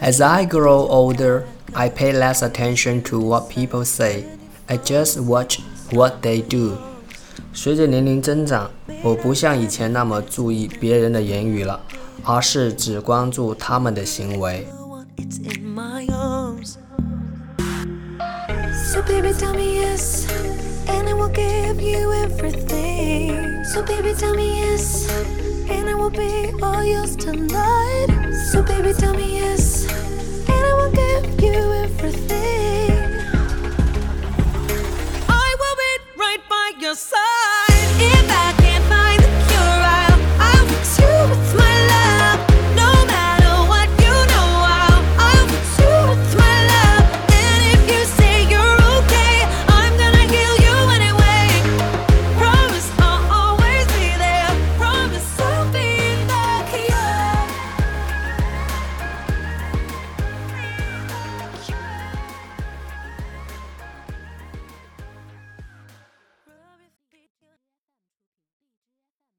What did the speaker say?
As I grow older, I pay less attention to what people say. I just watch what they do. 随着年龄增长，我不像以前那么注意别人的言语了，而是只关注他们的行为。 It's in my arms. So baby, tell me yes, and I will give you everything. So baby, tell me yes, and I will be all yours tonight. So baby, tell me yes, sun.